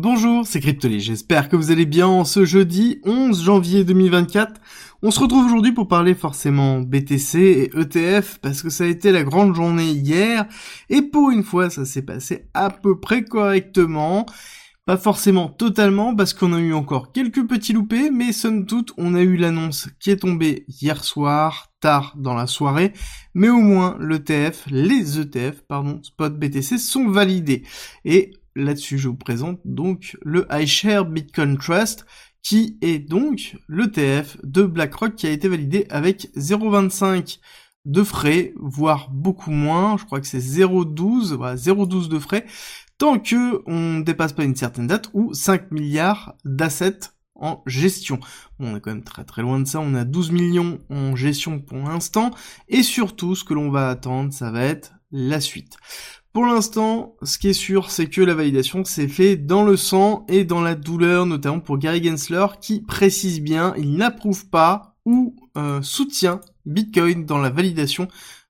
Bonjour, c'est Cryptoly, j'espère que vous allez bien en ce jeudi 11 janvier 2024. On se retrouve aujourd'hui pour parler forcément BTC et ETF parce que ça a été la grande journée hier et pour une fois ça s'est passé à peu près correctement. Pas forcément totalement parce qu'on a eu encore quelques petits loupés, mais somme toute, on a eu l'annonce qui est tombée hier soir, tard dans la soirée, mais au moins l'ETF, les ETF, pardon, spot BTC sont validés. Et là-dessus, je vous présente donc le iShare Bitcoin Trust, qui est donc l'ETF de BlackRock qui a été validé avec 0,25 de frais, voire beaucoup moins, je crois que c'est 0,12, voilà, 0,12 de frais, tant que on ne dépasse pas une certaine date ou 5 milliards d'assets en gestion. on est quand même très très loin de ça, on a 12 millions en gestion pour l'instant, et surtout ce que l'on va attendre, ça va être la suite. Pour l'instant, ce qui est sûr, c'est que la validation s'est fait dans le sang et dans la douleur, notamment pour Gary Gensler, qui précise bien, il n'approuve pas ou euh, soutient Bitcoin dans la validation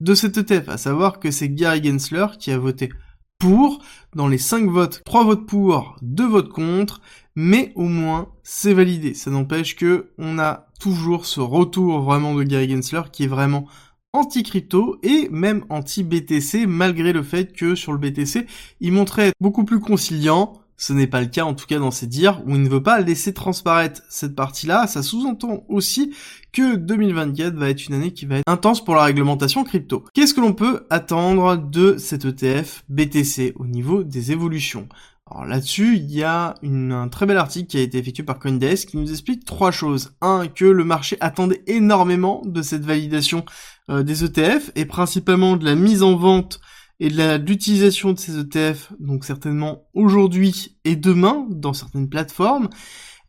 de cet ETF, à savoir que c'est Gary Gensler qui a voté pour, dans les 5 votes, 3 votes pour, 2 votes contre, mais au moins c'est validé. Ça n'empêche que on a toujours ce retour vraiment de Gary Gensler qui est vraiment anti-crypto et même anti-BTC malgré le fait que sur le BTC il montrait être beaucoup plus conciliant ce n'est pas le cas en tout cas dans ses dires où il ne veut pas laisser transparaître cette partie-là. Ça sous-entend aussi que 2024 va être une année qui va être intense pour la réglementation crypto. Qu'est-ce que l'on peut attendre de cet ETF BTC au niveau des évolutions? Alors là-dessus, il y a un très bel article qui a été effectué par Coindesk qui nous explique trois choses. Un, que le marché attendait énormément de cette validation euh, des ETF et principalement de la mise en vente et de l'utilisation de ces ETF, donc certainement aujourd'hui et demain dans certaines plateformes.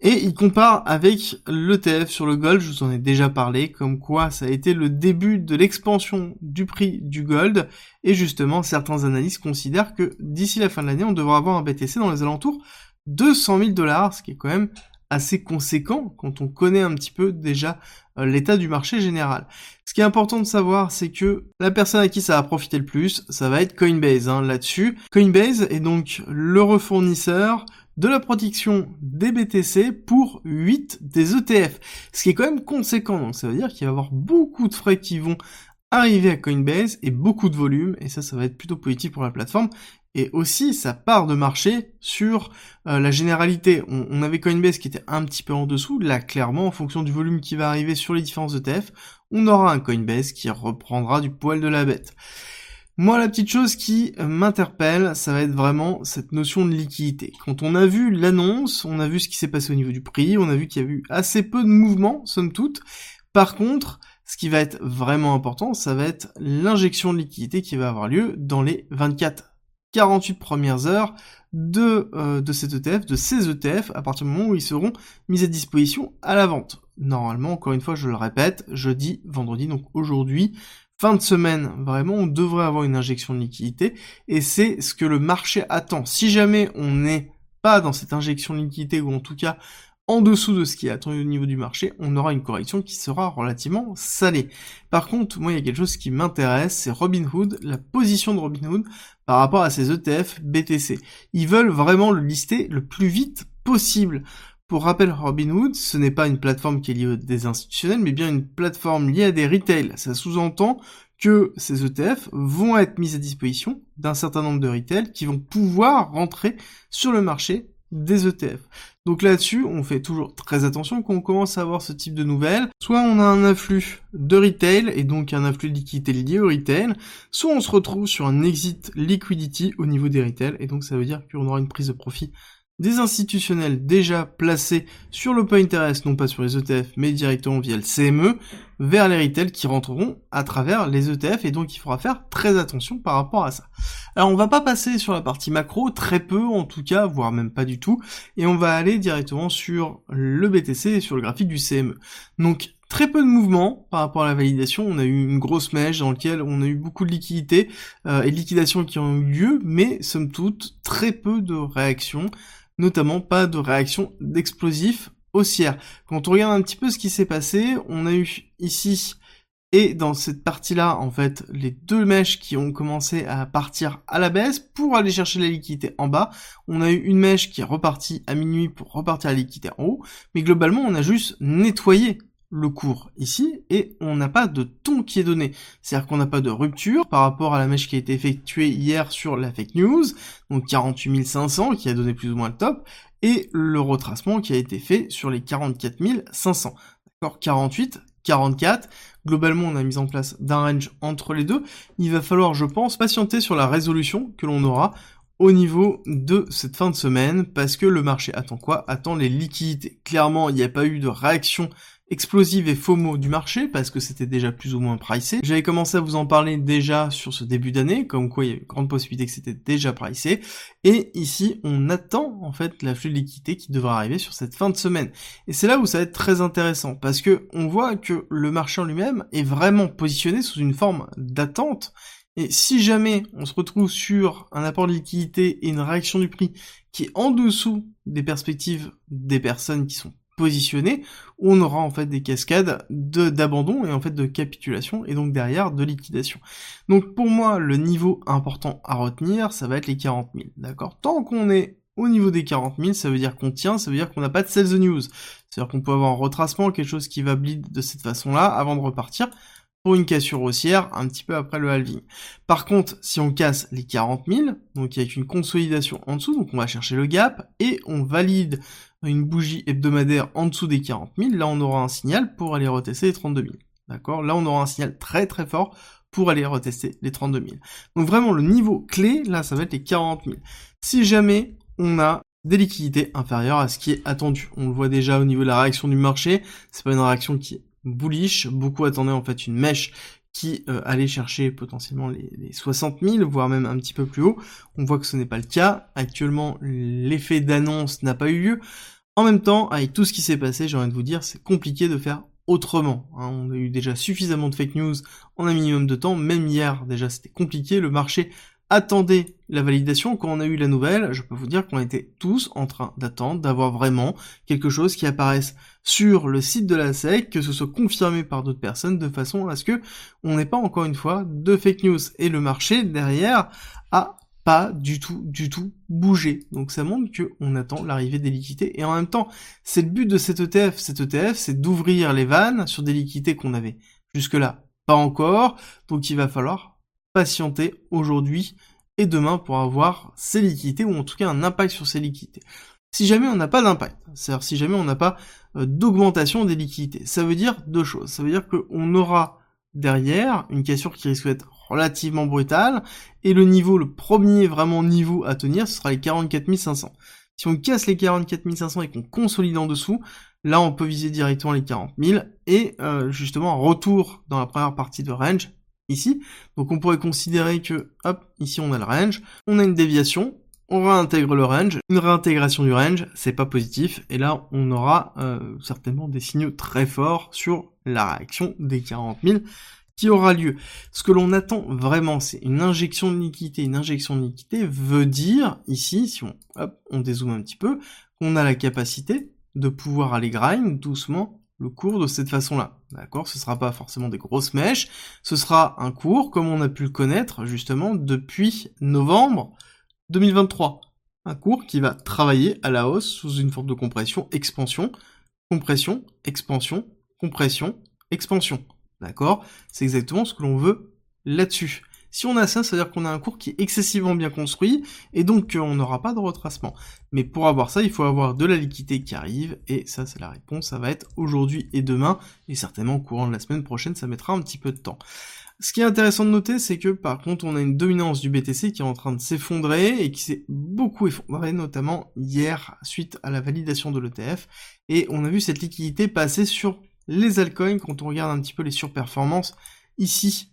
Et il compare avec l'ETF sur le gold, je vous en ai déjà parlé, comme quoi ça a été le début de l'expansion du prix du gold, et justement certains analystes considèrent que d'ici la fin de l'année, on devra avoir un BTC dans les alentours de 100 000 dollars, ce qui est quand même assez conséquent quand on connaît un petit peu déjà euh, l'état du marché général. Ce qui est important de savoir, c'est que la personne à qui ça va profiter le plus, ça va être Coinbase hein, là-dessus. Coinbase est donc le refournisseur de la protection des BTC pour 8 des ETF. Ce qui est quand même conséquent, donc ça veut dire qu'il va y avoir beaucoup de frais qui vont arriver à Coinbase et beaucoup de volume, et ça, ça va être plutôt positif pour la plateforme et aussi sa part de marché sur euh, la généralité. On, avait Coinbase qui était un petit peu en dessous, là clairement en fonction du volume qui va arriver sur les différents ETF, on aura un Coinbase qui reprendra du poil de la bête. Moi, la petite chose qui m'interpelle, ça va être vraiment cette notion de liquidité. Quand on a vu l'annonce, on a vu ce qui s'est passé au niveau du prix, on a vu qu'il y a eu assez peu de mouvements, somme toute. Par contre, ce qui va être vraiment important, ça va être l'injection de liquidité qui va avoir lieu dans les 24 48 premières heures de, euh, de cet ETF, de ces ETF, à partir du moment où ils seront mis à disposition à la vente. Normalement, encore une fois, je le répète, jeudi, vendredi, donc aujourd'hui, fin de semaine, vraiment, on devrait avoir une injection de liquidité, et c'est ce que le marché attend. Si jamais on n'est pas dans cette injection de liquidité, ou en tout cas en dessous de ce qui est attendu au niveau du marché, on aura une correction qui sera relativement salée. Par contre, moi, il y a quelque chose qui m'intéresse, c'est Robinhood, la position de Robinhood par rapport à ces ETF BTC. Ils veulent vraiment le lister le plus vite possible. Pour rappel, Robinhood, ce n'est pas une plateforme qui est liée à des institutionnels, mais bien une plateforme liée à des retail. Ça sous-entend que ces ETF vont être mis à disposition d'un certain nombre de retail qui vont pouvoir rentrer sur le marché des ETF. Donc là-dessus, on fait toujours très attention quand on commence à avoir ce type de nouvelles. Soit on a un afflux de retail et donc un afflux de liquidité lié au retail, soit on se retrouve sur un exit liquidity au niveau des retail et donc ça veut dire qu'on aura une prise de profit des institutionnels déjà placés sur le interest, non pas sur les ETF, mais directement via le CME, vers les retail qui rentreront à travers les ETF, et donc il faudra faire très attention par rapport à ça. Alors on va pas passer sur la partie macro, très peu en tout cas, voire même pas du tout, et on va aller directement sur le BTC et sur le graphique du CME. Donc très peu de mouvements par rapport à la validation. On a eu une grosse mèche dans laquelle on a eu beaucoup de liquidités euh, et de liquidations qui ont eu lieu, mais somme toute très peu de réactions notamment pas de réaction d'explosifs haussière. Quand on regarde un petit peu ce qui s'est passé, on a eu ici Et dans cette partie-là, en fait, les deux mèches qui ont commencé à partir à la baisse pour aller chercher la liquidité en bas, on a eu une mèche qui est repartie à minuit pour repartir à la liquidité en haut, mais globalement, on a juste nettoyé le cours ici et on n'a pas de ton qui est donné. C'est-à-dire qu'on n'a pas de rupture par rapport à la mèche qui a été effectuée hier sur la fake news, donc 48 500 qui a donné plus ou moins le top, et le retracement qui a été fait sur les 44 500. D'accord 48, 44. Globalement, on a mis en place d'un range entre les deux. Il va falloir, je pense, patienter sur la résolution que l'on aura au niveau de cette fin de semaine parce que le marché attend quoi? Attend les liquidités. Clairement, il n'y a pas eu de réaction explosive et FOMO du marché parce que c'était déjà plus ou moins pricé. J'avais commencé à vous en parler déjà sur ce début d'année, comme quoi il y a une grande possibilité que c'était déjà pricé. Et ici, on attend en fait la flux de liquidité qui devra arriver sur cette fin de semaine. Et c'est là où ça va être très intéressant parce que on voit que le marché en lui-même est vraiment positionné sous une forme d'attente. Et si jamais on se retrouve sur un apport de liquidité et une réaction du prix qui est en dessous des perspectives des personnes qui sont positionné, on aura en fait des cascades de d'abandon et en fait de capitulation et donc derrière de liquidation. Donc pour moi, le niveau important à retenir, ça va être les 40 000, d'accord? Tant qu'on est au niveau des 40 000, ça veut dire qu'on tient, ça veut dire qu'on n'a pas de sales news. C'est-à-dire qu'on peut avoir un retracement, quelque chose qui va bleed de cette façon-là avant de repartir pour une cassure haussière un petit peu après le halving. Par contre, si on casse les 40 000, donc avec une consolidation en dessous, donc on va chercher le gap et on valide une bougie hebdomadaire en dessous des 40 000, là on aura un signal pour aller retester les 32 000. D'accord? Là on aura un signal très très fort pour aller retester les 32 000. Donc vraiment le niveau clé, là ça va être les 40 000. Si jamais on a des liquidités inférieures à ce qui est attendu. On le voit déjà au niveau de la réaction du marché, c'est pas une réaction qui est bullish, beaucoup attendaient en fait une mèche qui euh, allait chercher potentiellement les, les 60 000, voire même un petit peu plus haut. On voit que ce n'est pas le cas. Actuellement, l'effet d'annonce n'a pas eu lieu. En même temps, avec tout ce qui s'est passé, j'ai envie de vous dire, c'est compliqué de faire autrement. Hein. On a eu déjà suffisamment de fake news en un minimum de temps. Même hier, déjà, c'était compliqué. Le marché attendait la validation. Quand on a eu la nouvelle, je peux vous dire qu'on était tous en train d'attendre, d'avoir vraiment quelque chose qui apparaisse sur le site de la SEC, que ce soit confirmé par d'autres personnes, de façon à ce que on n'ait pas encore une fois de fake news. Et le marché derrière a pas du tout, du tout bougé. Donc ça montre que on attend l'arrivée des liquidités. Et en même temps, c'est le but de cet ETF. Cet ETF, c'est d'ouvrir les vannes sur des liquidités qu'on avait jusque-là pas encore. Donc il va falloir patienter aujourd'hui et demain pour avoir ces liquidités ou en tout cas un impact sur ces liquidités. Si jamais on n'a pas d'impact, c'est-à-dire si jamais on n'a pas euh, d'augmentation des liquidités, ça veut dire deux choses. Ça veut dire qu'on aura derrière une cassure qui risque d'être relativement brutale et le niveau, le premier vraiment niveau à tenir, ce sera les 44 500. Si on casse les 44 500 et qu'on consolide en dessous, là on peut viser directement les 40 000 et euh, justement un retour dans la première partie de range Donc on pourrait considérer que, hop, ici on a le range, on a une déviation, on réintègre le range. Une réintégration du range, c'est pas positif, et là on aura euh, certainement des signaux très forts sur la réaction des 40 000 qui aura lieu. Ce que l'on attend vraiment, c'est une injection de liquidité. Une injection de liquidité veut dire, ici, si on, hop, on dézoome un petit peu, qu'on a la capacité de pouvoir aller grind doucement le cours de cette façon-là. D'accord? Ce sera pas forcément des grosses mèches, ce sera un cours comme on a pu le connaître justement depuis novembre 2023. Un cours qui va travailler à la hausse sous une forme de compression, expansion, compression, expansion, compression, expansion. D'accord? C'est exactement ce que l'on veut là-dessus. Si on a ça, ça veut dire qu'on a un cours qui est excessivement bien construit et donc on n'aura pas de retracement. Mais pour avoir ça, il faut avoir de la liquidité qui arrive et ça c'est la réponse, ça va être aujourd'hui et demain et certainement au courant de la semaine prochaine, ça mettra un petit peu de temps. Ce qui est intéressant de noter, c'est que par contre, on a une dominance du BTC qui est en train de s'effondrer et qui s'est beaucoup effondré, notamment hier suite à la validation de l'ETF. Et on a vu cette liquidité passer sur les altcoins quand on regarde un petit peu les surperformances ici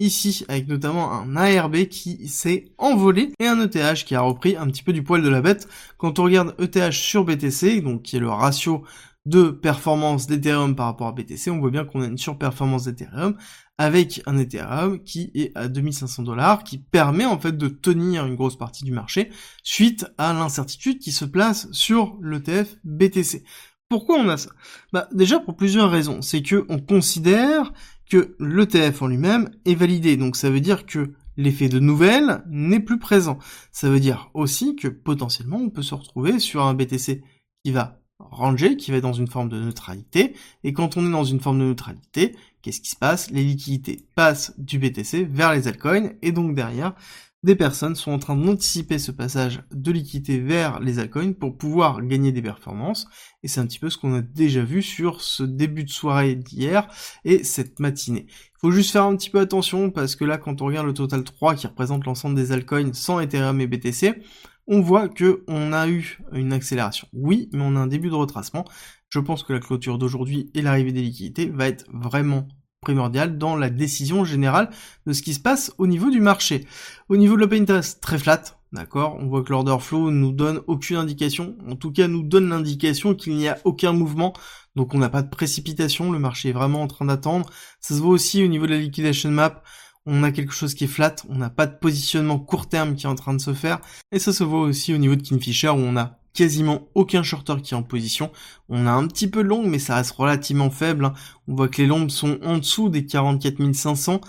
ici avec notamment un ARB qui s'est envolé et un ETH qui a repris un petit peu du poil de la bête. Quand on regarde ETH sur BTC, donc qui est le ratio de performance d'Ethereum par rapport à BTC, on voit bien qu'on a une surperformance d'Ethereum avec un Ethereum qui est à 2500 dollars, qui permet en fait de tenir une grosse partie du marché suite à l'incertitude qui se place sur l'ETF BTC. Pourquoi on a ça? Bah déjà pour plusieurs raisons. C'est que on considère que l'ETF en lui-même est validé. Donc ça veut dire que l'effet de nouvelle n'est plus présent. Ça veut dire aussi que potentiellement on peut se retrouver sur un BTC qui va ranger, qui va dans une forme de neutralité. Et quand on est dans une forme de neutralité, qu'est-ce qui se passe? Les liquidités passent du BTC vers les altcoins et donc derrière, des personnes sont en train d'anticiper ce passage de liquidité vers les altcoins pour pouvoir gagner des performances. Et c'est un petit peu ce qu'on a déjà vu sur ce début de soirée d'hier et cette matinée. Il faut juste faire un petit peu attention parce que là, quand on regarde le total 3 qui représente l'ensemble des altcoins sans Ethereum et BTC, on voit que on a eu une accélération. Oui, mais on a un début de retracement. Je pense que la clôture d'aujourd'hui et l'arrivée des liquidités va être vraiment primordial dans la décision générale de ce qui se passe au niveau du marché. Au niveau de l'open interest, très flat, d'accord? On voit que l'order flow nous donne aucune indication, en tout cas nous donne l'indication qu'il n'y a aucun mouvement, donc on n'a pas de précipitation, le marché est vraiment en train d'attendre. Ça se voit aussi au niveau de la liquidation map, on a quelque chose qui est flat, on n'a pas de positionnement court terme qui est en train de se faire, et ça se voit aussi au niveau de Kingfisher où on a quasiment aucun shorter qui est en position. On a un petit peu de long, mais ça reste relativement faible. Hein. On voit que les lombes sont en dessous des 44 500.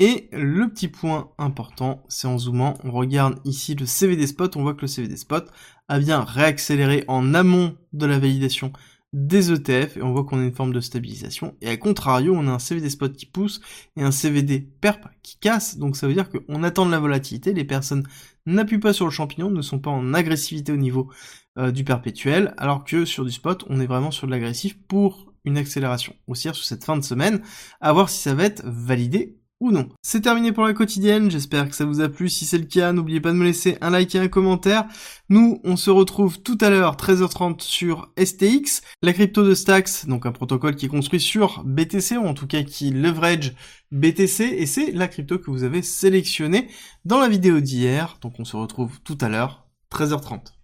Et le petit point important, c'est en zoomant, on regarde ici le CVD spot, on voit que le CVD spot a bien réaccéléré en amont de la validation des ETF et on voit qu'on a une forme de stabilisation. Et à contrario, on a un CVD spot qui pousse et un CVD perp qui casse. Donc ça veut dire qu'on attend de la volatilité. Les personnes n'appuient pas sur le champignon, ne sont pas en agressivité au niveau euh, du perpétuel, alors que sur du spot, on est vraiment sur de l'agressif pour une accélération haussière sur cette fin de semaine, à voir si ça va être validé ou non. C'est terminé pour la quotidienne, j'espère que ça vous a plu. Si c'est le cas, n'oubliez pas de me laisser un like et un commentaire. Nous, on se retrouve tout à l'heure, 13h30 sur STX, la crypto de Stax, donc un protocole qui est construit sur BTC, ou en tout cas qui leverage BTC, et c'est la crypto que vous avez sélectionnée dans la vidéo d'hier. Donc on se retrouve tout à l'heure, 13h30.